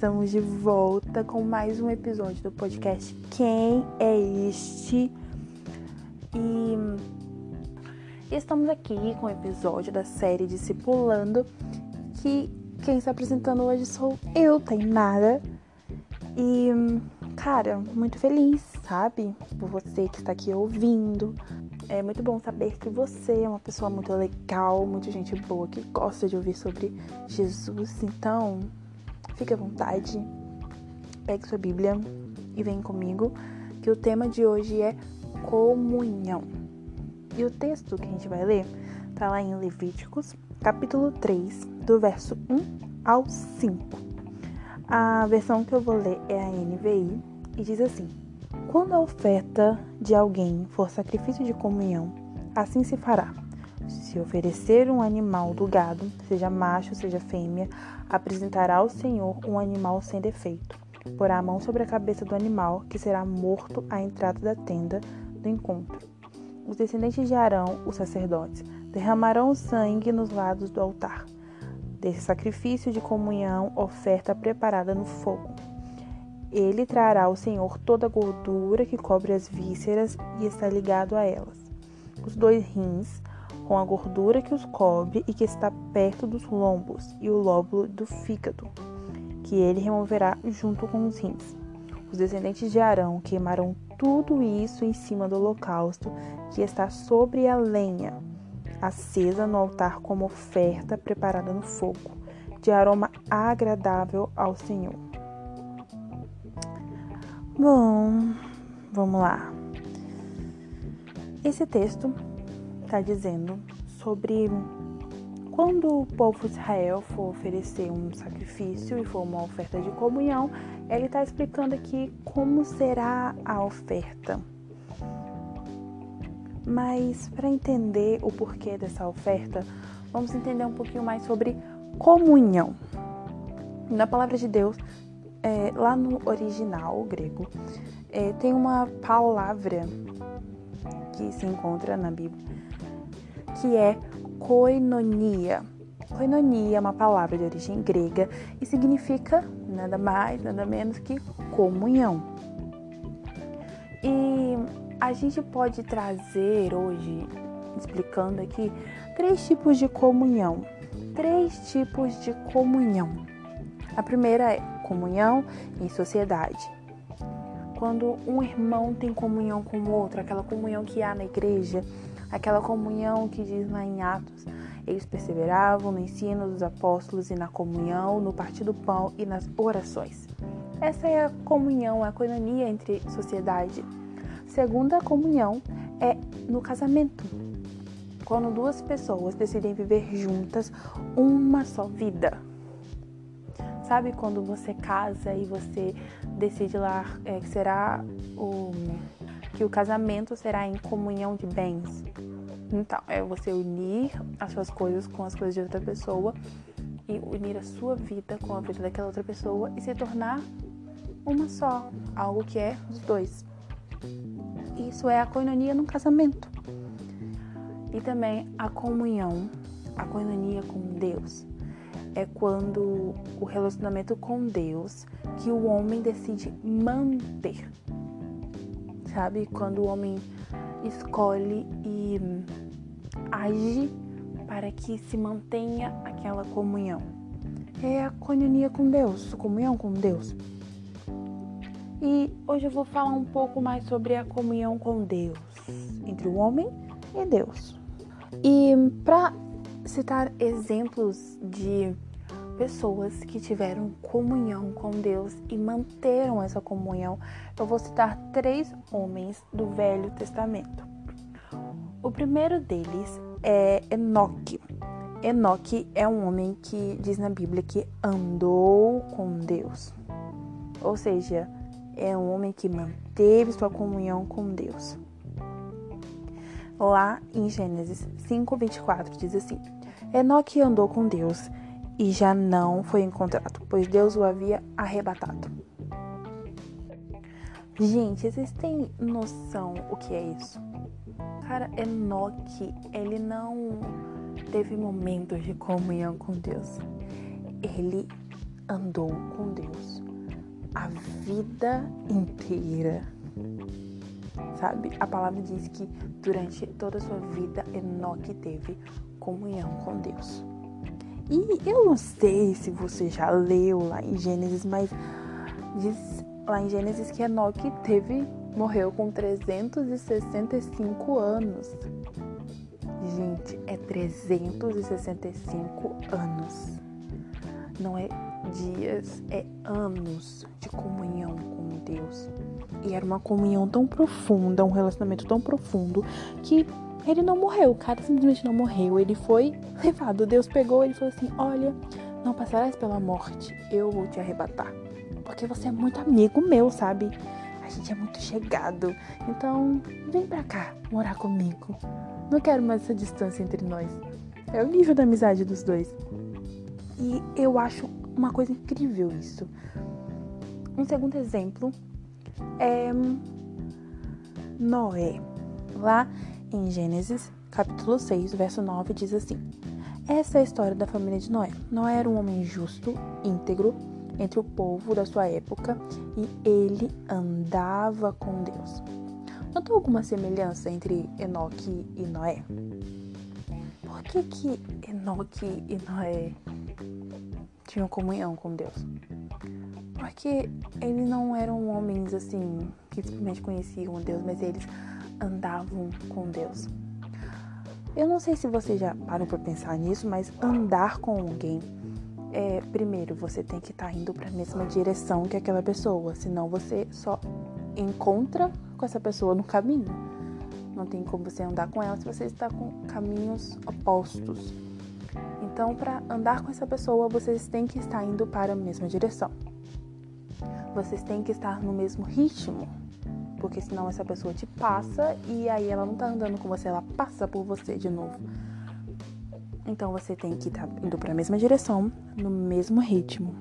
estamos de volta com mais um episódio do podcast Quem é Este? E estamos aqui com o episódio da série Discipulando, que quem está apresentando hoje sou eu, Tainara. E, cara, muito feliz, sabe? Por você que está aqui ouvindo. É muito bom saber que você é uma pessoa muito legal, muita gente boa, que gosta de ouvir sobre Jesus. Então, Fique à vontade, pegue sua Bíblia e vem comigo, que o tema de hoje é comunhão. E o texto que a gente vai ler está lá em Levíticos, capítulo 3, do verso 1 ao 5. A versão que eu vou ler é a NVI e diz assim: Quando a oferta de alguém for sacrifício de comunhão, assim se fará. Se oferecer um animal do gado, seja macho, seja fêmea, apresentará ao Senhor um animal sem defeito. Porá a mão sobre a cabeça do animal, que será morto à entrada da tenda do encontro. Os descendentes de Arão, os sacerdotes, derramarão sangue nos lados do altar. Desse sacrifício de comunhão, oferta preparada no fogo. Ele trará ao Senhor toda a gordura que cobre as vísceras e está ligado a elas. Os dois rins, com a gordura que os cobre e que está perto dos lombos, e o lóbulo do fígado, que ele removerá junto com os rins. Os descendentes de Arão queimarão tudo isso em cima do holocausto que está sobre a lenha, acesa no altar como oferta preparada no fogo, de aroma agradável ao Senhor. Bom, vamos lá. Esse texto está dizendo sobre quando o povo de Israel for oferecer um sacrifício e for uma oferta de comunhão, ele está explicando aqui como será a oferta. Mas para entender o porquê dessa oferta, vamos entender um pouquinho mais sobre comunhão. Na palavra de Deus, é, lá no original grego, é, tem uma palavra que se encontra na Bíblia que é koinonia. Koinonia é uma palavra de origem grega e significa nada mais, nada menos que comunhão. E a gente pode trazer hoje, explicando aqui, três tipos de comunhão. Três tipos de comunhão. A primeira é comunhão em sociedade. Quando um irmão tem comunhão com o outro, aquela comunhão que há na igreja, aquela comunhão que diz lá em Atos. Eles perseveravam no ensino dos apóstolos e na comunhão, no partir do pão e nas orações. Essa é a comunhão, a coinonia entre sociedade. Segunda comunhão é no casamento. Quando duas pessoas decidem viver juntas uma só vida. Sabe quando você casa e você decide lá é, que será o que o casamento será em comunhão de bens. Então, é você unir as suas coisas com as coisas de outra pessoa e unir a sua vida com a vida daquela outra pessoa e se tornar uma só, algo que é os dois. Isso é a coinonia no casamento. E também a comunhão, a coinonia com Deus. É quando o relacionamento com Deus que o homem decide manter sabe? Quando o homem escolhe e age para que se mantenha aquela comunhão. É a comunhão com Deus, comunhão com Deus. E hoje eu vou falar um pouco mais sobre a comunhão com Deus, entre o homem e Deus. E para citar exemplos de pessoas que tiveram comunhão com Deus e manteram essa comunhão. Eu vou citar três homens do Velho Testamento. O primeiro deles é Enoque. Enoque é um homem que diz na Bíblia que andou com Deus. Ou seja, é um homem que manteve sua comunhão com Deus. Lá em Gênesis 5:24 diz assim: Enoque andou com Deus e já não foi encontrado, pois Deus o havia arrebatado. Gente, vocês têm noção o que é isso? Cara, Enoque, ele não teve momentos de comunhão com Deus. Ele andou com Deus a vida inteira. Sabe? A palavra diz que durante toda a sua vida Enoque teve comunhão com Deus. E eu não sei se você já leu lá em Gênesis, mas diz lá em Gênesis que Enoque teve morreu com 365 anos. Gente, é 365 anos. Não é dias, é anos de comunhão com Deus. E era uma comunhão tão profunda, um relacionamento tão profundo que ele não morreu, o cara simplesmente não morreu. Ele foi levado. Deus pegou ele e falou assim: Olha, não passarás pela morte, eu vou te arrebatar. Porque você é muito amigo meu, sabe? A gente é muito chegado. Então, vem pra cá morar comigo. Não quero mais essa distância entre nós. É o nível da amizade dos dois. E eu acho uma coisa incrível isso. Um segundo exemplo é Noé. Lá em Gênesis, capítulo 6, verso 9, diz assim: Essa é a história da família de Noé. Noé era um homem justo, íntegro, entre o povo da sua época e ele andava com Deus. Notou alguma semelhança entre Enoque e Noé? Por que que Enoque e Noé tinham comunhão com Deus? Porque eles não eram homens assim que simplesmente conheciam Deus, mas eles andavam com Deus. Eu não sei se você já parou para pensar nisso, mas andar com alguém é, primeiro, você tem que estar tá indo para a mesma direção que aquela pessoa, senão você só encontra com essa pessoa no caminho. Não tem como você andar com ela se você está com caminhos opostos. Então, para andar com essa pessoa, vocês têm que estar indo para a mesma direção. Vocês têm que estar no mesmo ritmo porque senão essa pessoa te passa e aí ela não tá andando com você, ela passa por você de novo. Então você tem que estar tá indo para a mesma direção, no mesmo ritmo.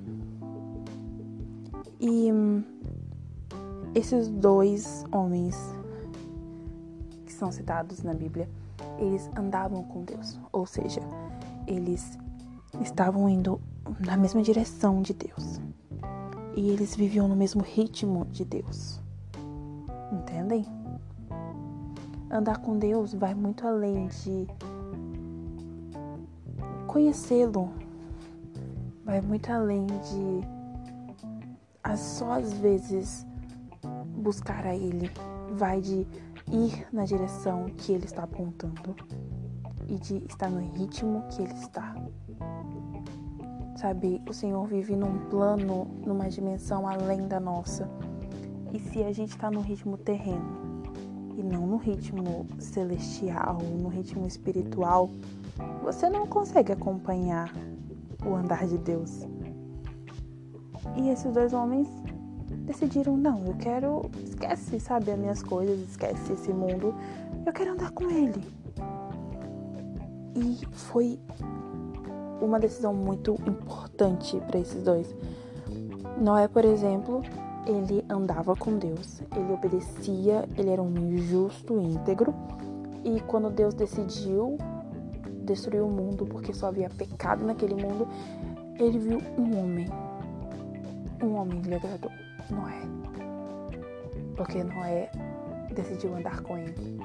E esses dois homens que são citados na Bíblia, eles andavam com Deus, ou seja, eles estavam indo na mesma direção de Deus. E eles viviam no mesmo ritmo de Deus. Entendem? Andar com Deus vai muito além de conhecê-lo. Vai muito além de só às vezes buscar a Ele. Vai de ir na direção que Ele está apontando e de estar no ritmo que Ele está. Sabe, o Senhor vive num plano, numa dimensão além da nossa. E se a gente está no ritmo terreno e não no ritmo celestial, no ritmo espiritual, você não consegue acompanhar o andar de Deus. E esses dois homens decidiram: não, eu quero. Esquece, sabe, as minhas coisas, esquece esse mundo. Eu quero andar com ele. E foi uma decisão muito importante para esses dois. Noé, por exemplo, ele andava com Deus, ele obedecia, ele era um homem justo, íntegro. E quando Deus decidiu destruir o mundo, porque só havia pecado naquele mundo, ele viu um homem. Um homem lhe agradou, Noé. Porque Noé decidiu andar com ele.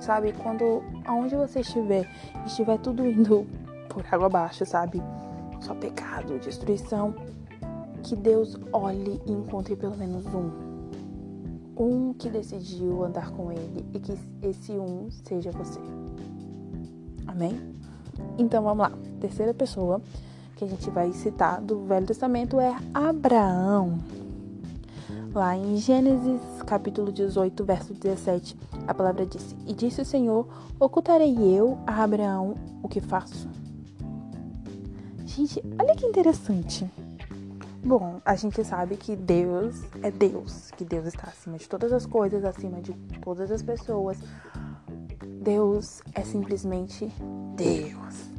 Sabe, quando aonde você estiver, estiver tudo indo por água abaixo, sabe? Só pecado, destruição que Deus olhe e encontre pelo menos um. Um que decidiu andar com Ele e que esse um seja você. Amém? Então vamos lá. Terceira pessoa que a gente vai citar do Velho Testamento é Abraão. Lá em Gênesis capítulo 18, verso 17, a palavra disse: E disse o Senhor: Ocultarei eu a Abraão o que faço? Gente, olha que interessante. Bom, a gente sabe que Deus é Deus, que Deus está acima de todas as coisas, acima de todas as pessoas. Deus é simplesmente Deus.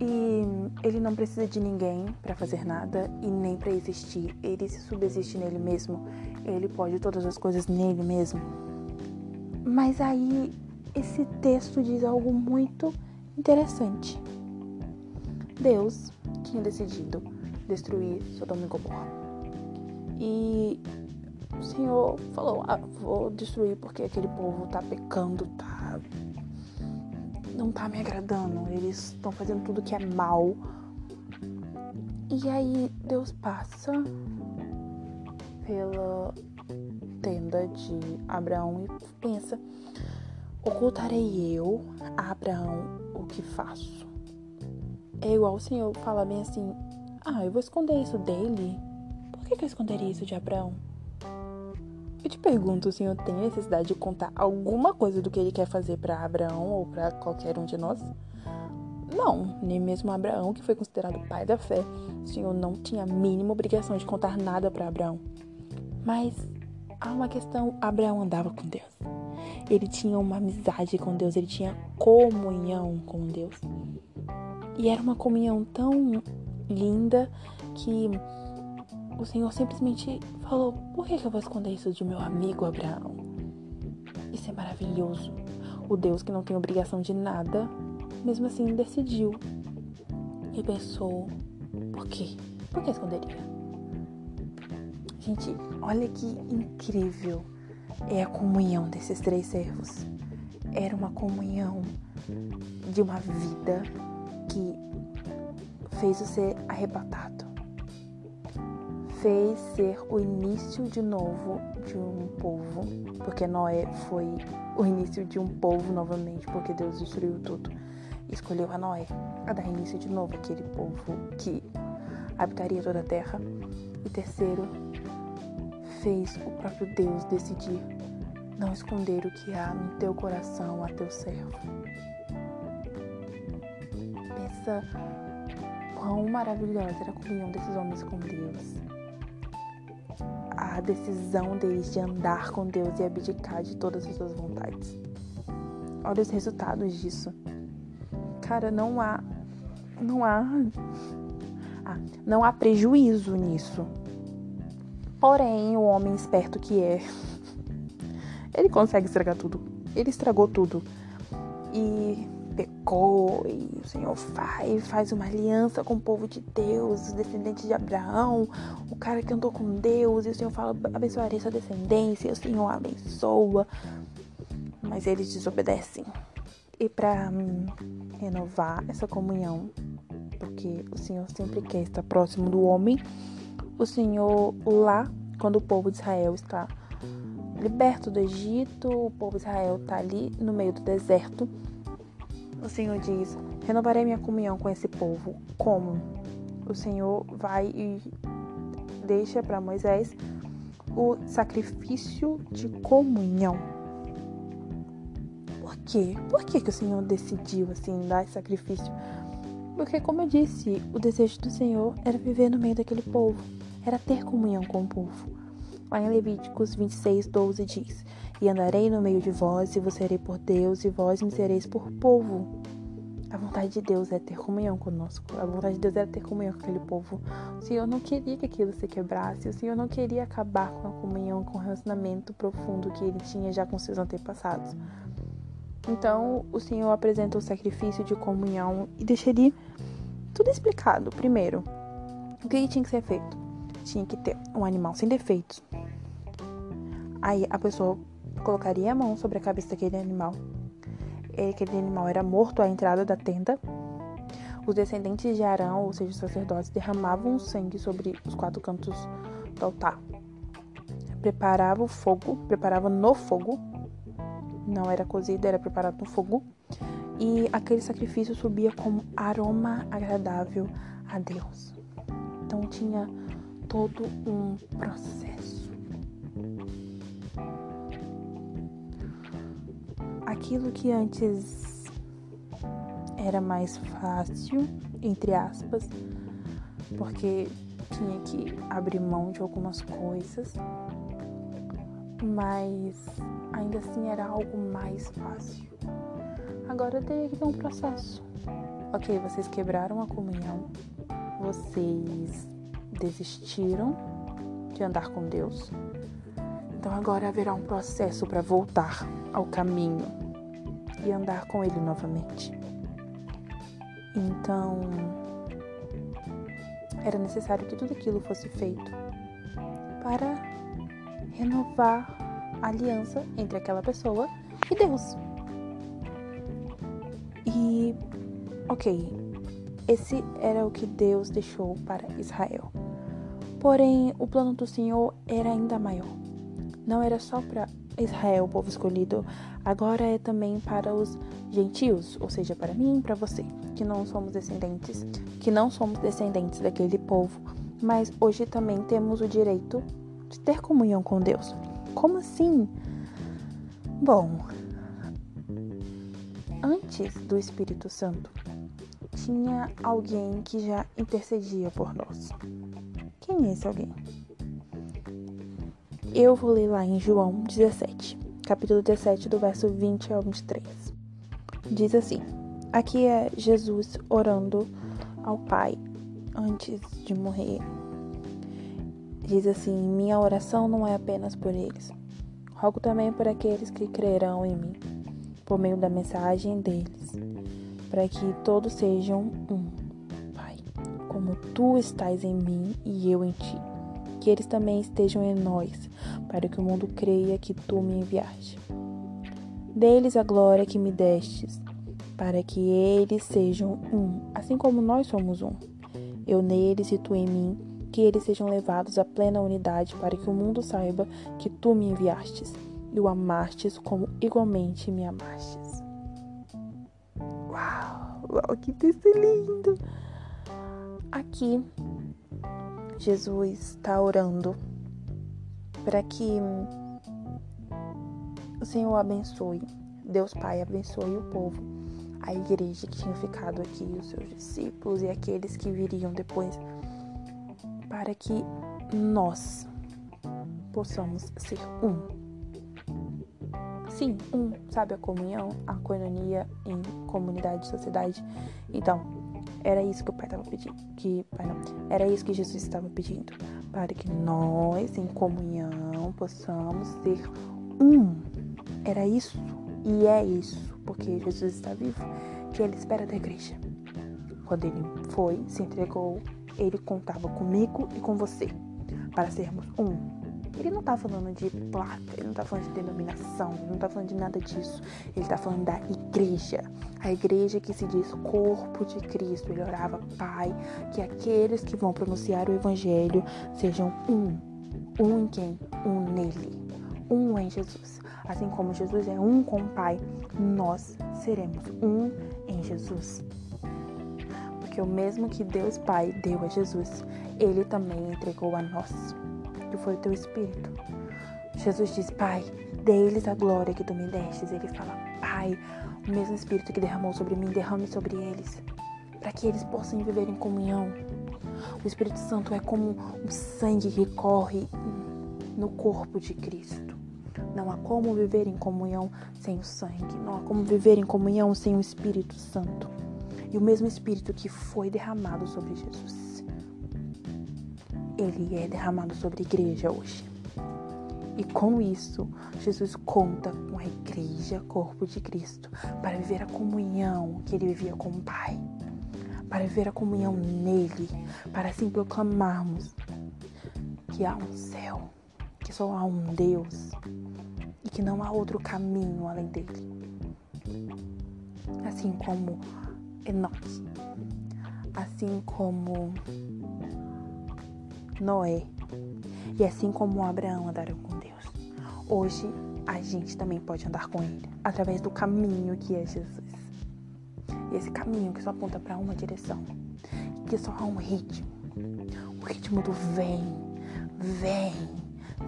E ele não precisa de ninguém para fazer nada e nem para existir. Ele se subsiste nele mesmo. Ele pode todas as coisas nele mesmo. Mas aí esse texto diz algo muito interessante. Deus tinha decidido destruir Sodoma e Gomorra. E o Senhor falou: ah, vou destruir porque aquele povo tá pecando, tá. Não tá me agradando. Eles estão fazendo tudo que é mal. E aí Deus passa pela tenda de Abraão e pensa: ocultarei eu a Abraão o que faço? É igual o Senhor fala bem assim: ah, eu vou esconder isso dele. Por que, que eu esconderia isso de Abraão? Eu te pergunto, o Senhor tem necessidade de contar alguma coisa do que ele quer fazer para Abraão ou para qualquer um de nós? Não, nem mesmo Abraão, que foi considerado pai da fé, o Senhor não tinha a mínima obrigação de contar nada para Abraão. Mas há uma questão: Abraão andava com Deus. Ele tinha uma amizade com Deus, ele tinha comunhão com Deus. E era uma comunhão tão linda que o Senhor simplesmente falou: Por que eu vou esconder isso de meu amigo Abraão? Isso é maravilhoso. O Deus que não tem obrigação de nada, mesmo assim decidiu e pensou: Por quê? Por que esconderia? Gente, olha que incrível é a comunhão desses três servos. Era uma comunhão de uma vida que fez-o ser arrebatado. Fez ser o início de novo de um povo, porque Noé foi o início de um povo novamente, porque Deus destruiu tudo. Escolheu a Noé a dar início de novo aquele povo que habitaria toda a terra. E terceiro, fez o próprio Deus decidir não esconder o que há no teu coração a teu servo. Pensa quão maravilhosa era a comunhão desses homens com Deus. A decisão deles de andar com Deus e abdicar de todas as suas vontades. Olha os resultados disso. Cara, não há. Não há. Ah, não há prejuízo nisso. Porém, o homem esperto que é, ele consegue estragar tudo. Ele estragou tudo. E pecou, e o Senhor faz, faz uma aliança com o povo de Deus, os descendentes de Abraão, o cara que andou com Deus, e o Senhor fala, abençoarei sua descendência, e o Senhor abençoa. Mas eles desobedecem. E para renovar essa comunhão, porque o Senhor sempre quer estar próximo do homem, o Senhor lá, quando o povo de Israel está liberto do Egito, o povo de Israel está ali no meio do deserto. O Senhor diz: Renovarei minha comunhão com esse povo. Como? O Senhor vai e deixa para Moisés o sacrifício de comunhão. Por quê? Por que, que o Senhor decidiu assim dar esse sacrifício? Porque, como eu disse, o desejo do Senhor era viver no meio daquele povo era ter comunhão com o povo. Lá em Levíticos 26, 12 diz: E andarei no meio de vós, e vos serei por Deus, e vós me sereis por povo. A vontade de Deus é ter comunhão conosco. A vontade de Deus era ter comunhão com aquele povo. O Senhor não queria que aquilo se quebrasse. O Senhor não queria acabar com a comunhão, com o relacionamento profundo que ele tinha já com seus antepassados. Então, o Senhor apresenta o sacrifício de comunhão e deixaria tudo explicado. Primeiro, o que tinha que ser feito? tinha que ter um animal sem defeitos. Aí a pessoa colocaria a mão sobre a cabeça daquele animal. E aquele animal era morto à entrada da tenda. Os descendentes de Arão, ou seja, os sacerdotes, derramavam sangue sobre os quatro cantos do altar. Preparava o fogo, preparava no fogo. Não era cozido, era preparado no fogo. E aquele sacrifício subia como aroma agradável a Deus. Então tinha todo um processo. Aquilo que antes era mais fácil, entre aspas, porque tinha que abrir mão de algumas coisas, mas ainda assim era algo mais fácil. Agora teria que ter um processo. Ok, vocês quebraram a comunhão, vocês desistiram de andar com Deus. Então agora haverá um processo para voltar ao caminho e andar com Ele novamente. Então, era necessário que tudo aquilo fosse feito para renovar a aliança entre aquela pessoa e Deus. E, ok, esse era o que Deus deixou para Israel. Porém, o plano do Senhor era ainda maior. Não era só para Israel, o povo escolhido, agora é também para os gentios, ou seja, para mim e para você, que não somos descendentes, que não somos descendentes daquele povo, mas hoje também temos o direito de ter comunhão com Deus. Como assim? Bom, antes do Espírito Santo, tinha alguém que já intercedia por nós. Quem é esse alguém? Eu vou ler lá em João 17, capítulo 17, do verso 20 ao 23. Diz assim: Aqui é Jesus orando ao Pai antes de morrer. Diz assim: Minha oração não é apenas por eles. Rogo também por aqueles que crerão em mim, por meio da mensagem deles para que todos sejam um, Pai, como tu estás em mim e eu em ti. Que eles também estejam em nós, para que o mundo creia que tu me enviaste. Deles a glória que me destes, para que eles sejam um, assim como nós somos um. Eu neles e tu em mim, que eles sejam levados à plena unidade, para que o mundo saiba que tu me enviastes e o amastes como igualmente me amastes. Uau, que texto lindo! Aqui, Jesus está orando para que o Senhor abençoe, Deus Pai abençoe o povo, a igreja que tinha ficado aqui, os seus discípulos e aqueles que viriam depois, para que nós possamos ser um Sim, um, sabe, a comunhão, a coinonia em comunidade, sociedade. Então, era isso que o pai estava pedindo. Que, não, era isso que Jesus estava pedindo. Para que nós, em comunhão, possamos ser um. Era isso. E é isso. Porque Jesus está vivo. Que ele espera da igreja. Quando ele foi, se entregou, ele contava comigo e com você. Para sermos um ele não tá falando de placa, ele não tá falando de denominação, ele não tá falando de nada disso. Ele tá falando da igreja. A igreja que se diz corpo de Cristo. Ele orava, Pai, que aqueles que vão pronunciar o evangelho sejam um. Um em quem? Um nele. Um em Jesus. Assim como Jesus é um com o Pai, nós seremos um em Jesus. Porque o mesmo que Deus Pai deu a Jesus, ele também entregou a nós que foi o teu espírito. Jesus diz, Pai, dê-lhes a glória que tu me destes. Ele fala, Pai, o mesmo espírito que derramou sobre mim, derrame sobre eles, para que eles possam viver em comunhão. O Espírito Santo é como um sangue que corre no corpo de Cristo. Não há como viver em comunhão sem o sangue. Não há como viver em comunhão sem o Espírito Santo. E o mesmo Espírito que foi derramado sobre Jesus ele é derramado sobre a igreja hoje. E com isso, Jesus conta com a igreja, corpo de Cristo, para viver a comunhão que ele vivia com o Pai, para viver a comunhão nele, para assim proclamarmos que há um céu, que só há um Deus e que não há outro caminho além dele. Assim como Enoque, assim como Noé. E assim como Abraão andaram com Deus, hoje a gente também pode andar com Ele através do caminho que é Jesus. E esse caminho que só aponta para uma direção, que só há um ritmo, o ritmo do vem, vem,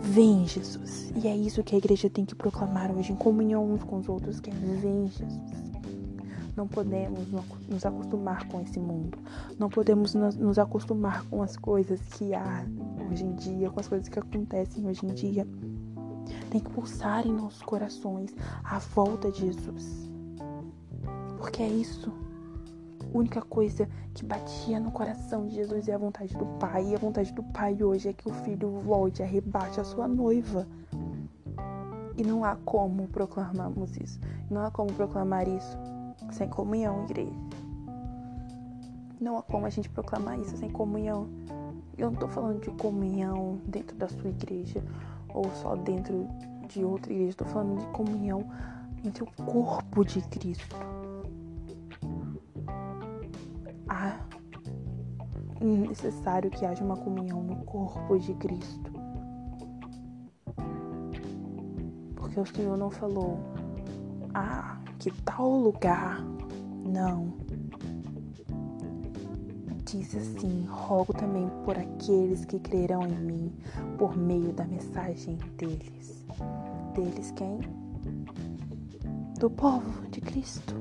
vem Jesus. E é isso que a igreja tem que proclamar hoje em comunhão uns com os outros, que é vem Jesus. Não podemos nos acostumar com esse mundo. Não podemos nos acostumar com as coisas que há hoje em dia, com as coisas que acontecem hoje em dia. Tem que pulsar em nossos corações a volta de Jesus. Porque é isso. A única coisa que batia no coração de Jesus é a vontade do Pai. E a vontade do Pai hoje é que o filho volte, arrebate a sua noiva. E não há como proclamarmos isso. Não há como proclamar isso sem comunhão, igreja. Não há como a gente proclamar isso sem comunhão. Eu não tô falando de comunhão dentro da sua igreja ou só dentro de outra igreja. Estou falando de comunhão entre o corpo de Cristo. Ah, necessário que haja uma comunhão no corpo de Cristo. Porque o Senhor não falou, ah, que tal lugar. Não. Diz assim: rogo também por aqueles que crerão em mim por meio da mensagem deles. Deles quem? Do povo de Cristo.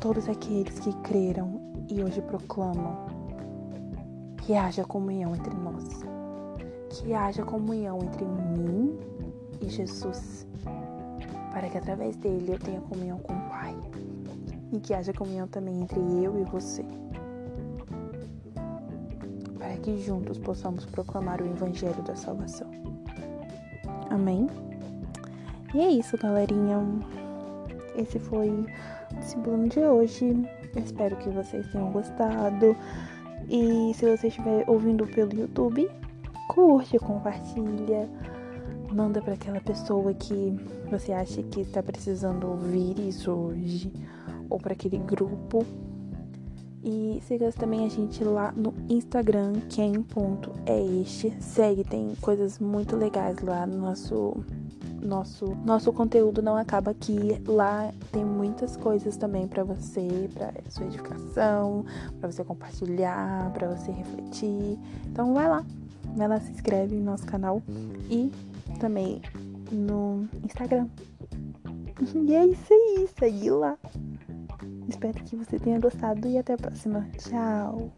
Todos aqueles que creram e hoje proclamam que haja comunhão entre nós, que haja comunhão entre mim e Jesus, para que através dele eu tenha comunhão com o Pai e que haja comunhão também entre eu e você, para que juntos possamos proclamar o Evangelho da Salvação. Amém? E é isso, galerinha. Esse foi o discípulo de hoje. Eu espero que vocês tenham gostado. E se você estiver ouvindo pelo YouTube, curte, compartilha, manda para aquela pessoa que você acha que está precisando ouvir isso hoje, ou para aquele grupo. E siga também a gente lá no Instagram, quem.este. Segue, tem coisas muito legais lá no nosso nosso nosso conteúdo não acaba aqui. Lá tem muitas coisas também para você, para sua edificação, para você compartilhar, para você refletir. Então vai lá, vai lá, se inscreve no nosso canal e também no Instagram. E é isso aí, segue lá. Espero que você tenha gostado e até a próxima. Tchau.